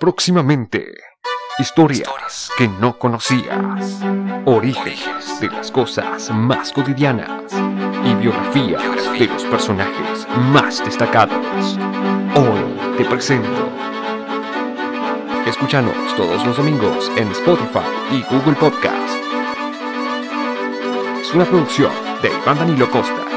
Próximamente, historias que no conocías, orígenes de las cosas más cotidianas. Y biografías de los personajes más destacados. Hoy te presento. Escúchanos todos los domingos en Spotify y Google Podcast. Es una producción de Iván Danilo Costa.